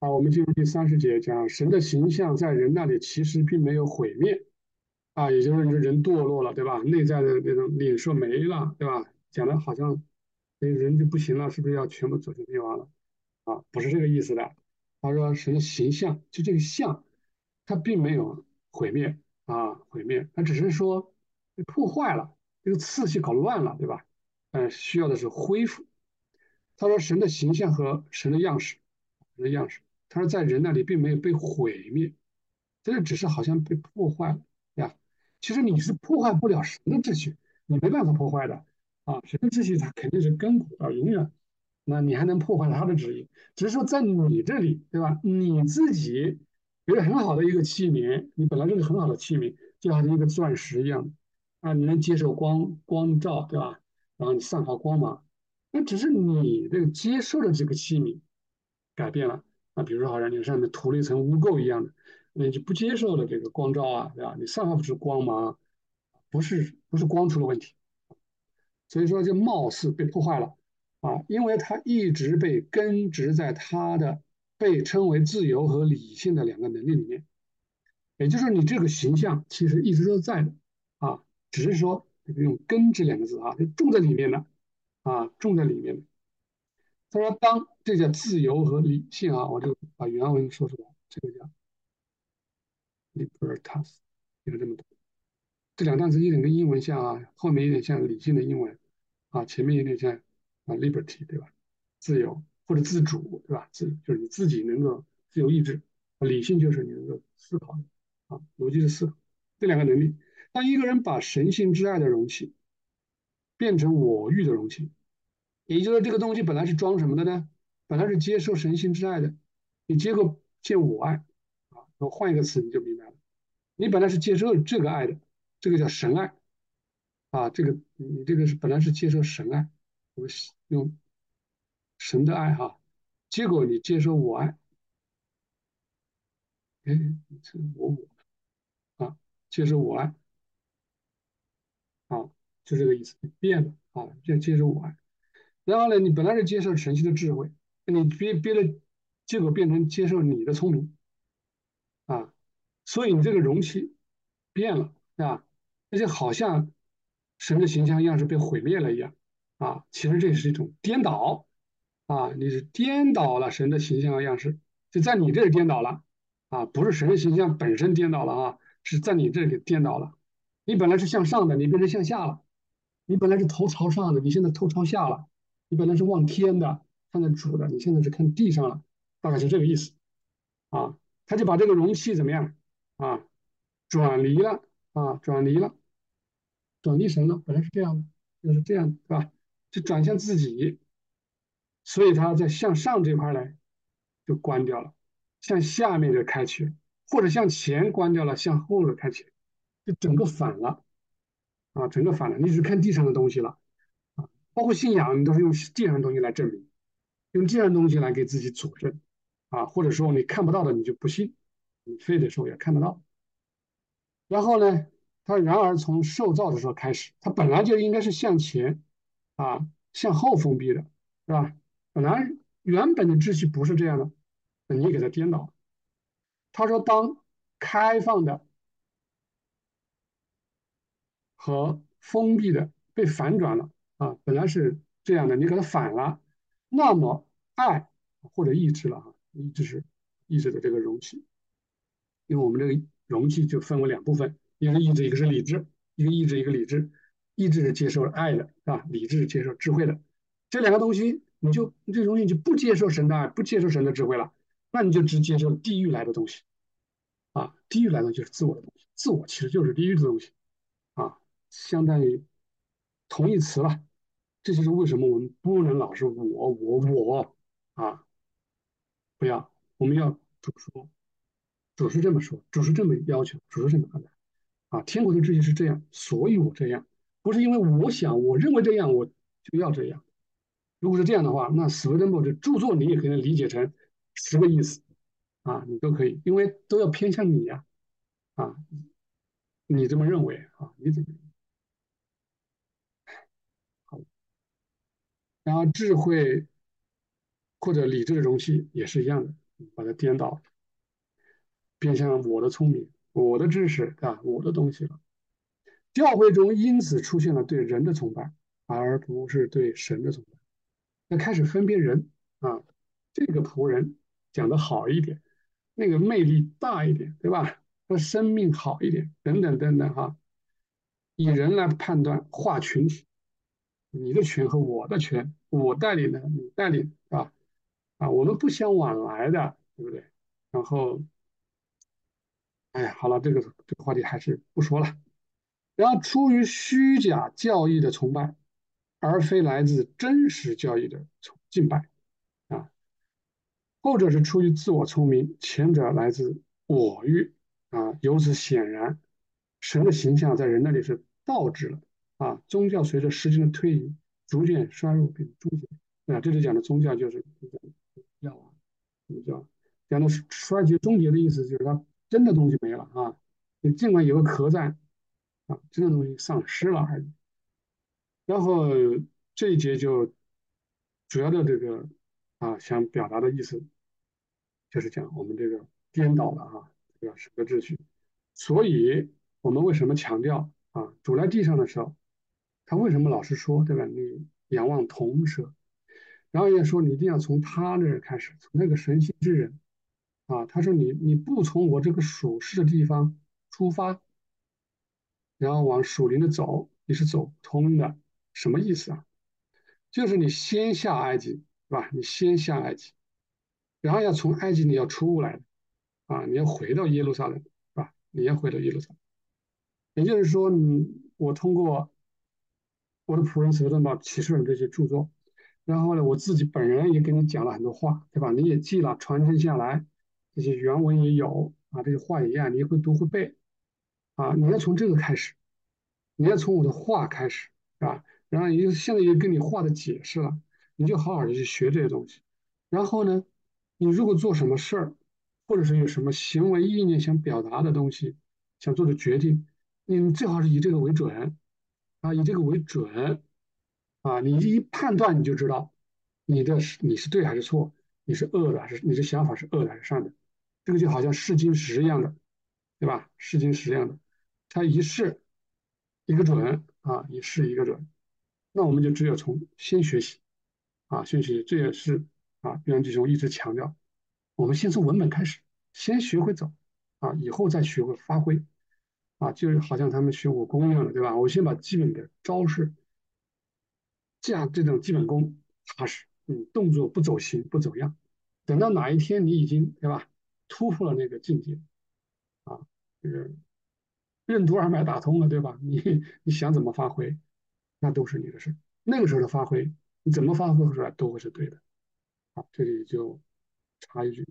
啊，我们进入第三十节，讲神的形象在人那里其实并没有毁灭，啊，也就是说人堕落了，对吧？内在的那种领受没了，对吧？讲的好像，人就不行了，是不是要全部走向灭亡了？啊，不是这个意思的。他说神的形象，就这个像，它并没有毁灭啊，毁灭，它只是说破坏了，这个次序搞乱了，对吧？嗯，需要的是恢复。他说神的形象和神的样式，神的样式。他说，在人那里并没有被毁灭，这个只是好像被破坏了呀。其实你是破坏不了神的秩序，你没办法破坏的啊。神的秩序它肯定是根古啊，永远。那你还能破坏他的旨意？只是说在你这里，对吧？你自己有个很好的一个器皿，你本来就是很好的器皿，就好像一个钻石一样啊，你能接受光光照，对吧？然后你散发光芒，那只是你这个接受的这个器皿改变了。比如说，好像你上面涂了一层污垢一样的，你就不接受了这个光照啊，对吧？你散发不出光芒，不是不是光出了问题，所以说就貌似被破坏了啊，因为它一直被根植在它的被称为自由和理性的两个能力里面，也就是说，你这个形象其实一直都在的啊，只是说用“根”这两个字啊，就种在里面的啊，种在里面的。他说：“当这叫自由和理性啊，我就把原文说出来。这个叫 libertas，就是这么多。这两个单词一点跟英文像啊，后面有点像理性的英文啊，前面有点像啊 liberty，对吧？自由或者自主，对吧？自就是你自己能够自由意志，理性就是你能够思考的啊，逻辑的思考。这两个能力，当一个人把神性之爱的容器变成我欲的容器。”也就是这个东西本来是装什么的呢？本来是接受神性之爱的，你结果见我爱啊，我换一个词你就明白了。你本来是接受这个爱的，这个叫神爱啊，这个你这个是本来是接受神爱，我们用神的爱哈，结果你接受我爱，哎，这我我啊，接受我爱啊，就这个意思，变了啊，要接受我爱。然后呢，你本来是接受神性的智慧，你别别的，结果变成接受你的聪明，啊，所以你这个容器变了，是吧？那就好像神的形象样式被毁灭了一样，啊，其实这是一种颠倒，啊，你是颠倒了神的形象样式，就在你这里颠倒了，啊，不是神的形象本身颠倒了啊，是在你这里颠倒了，你本来是向上的，你变成向下了，你本来是头朝上的，你现在头朝下了。你本来是望天的，看着主的，你现在是看地上了，大概是这个意思，啊，他就把这个容器怎么样啊，转离了啊，转离了，转离神了，本来是这样的，就是这样，是吧？就转向自己，所以他在向上这块来就关掉了，向下面就开启，或者向前关掉了，向后的开启，就整个反了，啊，整个反了，你只看地上的东西了。包括信仰，你都是用地上的东西来证明，用地上的东西来给自己佐证，啊，或者说你看不到的你就不信，你非得说也看得到。然后呢，他然而从受造的时候开始，他本来就应该是向前，啊，向后封闭的，是吧？本来原本的秩序不是这样的，你给他颠倒了。他说，当开放的和封闭的被反转了。啊，本来是这样的，你给它反了，那么爱或者意志了哈，意志是意志的这个容器，因为我们这个容器就分为两部分，一个是意志，一个是理智，一个意志，一个理智，意志是接受爱的，是吧？理智是接受智慧的，这两个东西，你就这东西就不接受神的爱，不接受神的智慧了，那你就只接受地狱来的东西，啊，地狱来的就是自我的东西，自我其实就是地狱的东西，啊，相当于同义词了。这就是为什么我们不能老是我我我啊，不要，我们要主说，主是这么说，主是这么要求，主是这么安排啊。天国的秩序是这样，所以我这样，不是因为我想，我认为这样，我就要这样。如果是这样的话，那斯威登堡的著作你也可以理解成十个意思啊，你都可以，因为都要偏向你呀啊，你这么认为啊，你怎么？然后智慧或者理智的容器也是一样的，把它颠倒，变成我的聪明、我的知识啊，我的东西了。教会中因此出现了对人的崇拜，而不是对神的崇拜。那开始分辨人啊，这个仆人讲的好一点，那个魅力大一点，对吧？他生命好一点，等等等等哈，以人来判断划群体，你的群和我的群，我带领的，你带领，是吧？啊，我们不相往来的，对不对？然后，哎呀，好了，这个这个话题还是不说了。然后出于虚假教义的崇拜，而非来自真实教义的崇敬拜，啊，后者是出于自我聪明，前者来自我欲，啊，由此显然，神的形象在人那里是倒置了，啊，宗教随着时间的推移逐渐衰弱并终结，啊，这里讲的宗教就是教啊，什么叫讲的衰竭终结的意思，就是它真的东西没了啊，你尽管有个壳在。啊，真的东西丧失了而已。然后这一节就主要的这个啊，想表达的意思就是讲我们这个颠倒了啊，这个神的秩序。所以我们为什么强调啊，主在地上的时候，他为什么老是说对吧？你仰望铜蛇，然后也说你一定要从他那儿开始，从那个神性之人啊。他说你你不从我这个属世的地方出发。然后往属灵的走，你是走不通的，什么意思啊？就是你先下埃及，是吧？你先下埃及，然后要从埃及你要出来，啊，你要回到耶路撒冷，是吧？你要回到耶路撒冷，也就是说，你我通过我的仆人所罗巴启示的这些著作，然后呢，我自己本人也给你讲了很多话，对吧？你也记了，传承下来，这些原文也有啊，这些话一样，你会读会背。啊，你要从这个开始，你要从我的话开始，是吧？然后也就现在也跟你话的解释了，你就好好的去学这些东西。然后呢，你如果做什么事儿，或者是有什么行为意念想表达的东西，想做的决定，你最好是以这个为准，啊，以这个为准，啊，你一判断你就知道，你的你是对还是错，你是恶的还是你的想法是恶的还是善的，这个就好像试金石一样的，对吧？试金石一样的。他一试一个准啊，一试一个准，那我们就只有从先学习啊，先学习。这也是啊，袁弟兄一直强调，我们先从文本开始，先学会走啊，以后再学会发挥啊，就是好像他们学武功一样的，对吧？我先把基本的招式，这样这种基本功踏实，嗯，动作不走形不走样，等到哪一天你已经对吧，突破了那个境界啊，这个。任督二脉打通了，对吧？你你想怎么发挥，那都是你的事。那个时候的发挥，你怎么发挥出来都会是对的。好，这里就插一句。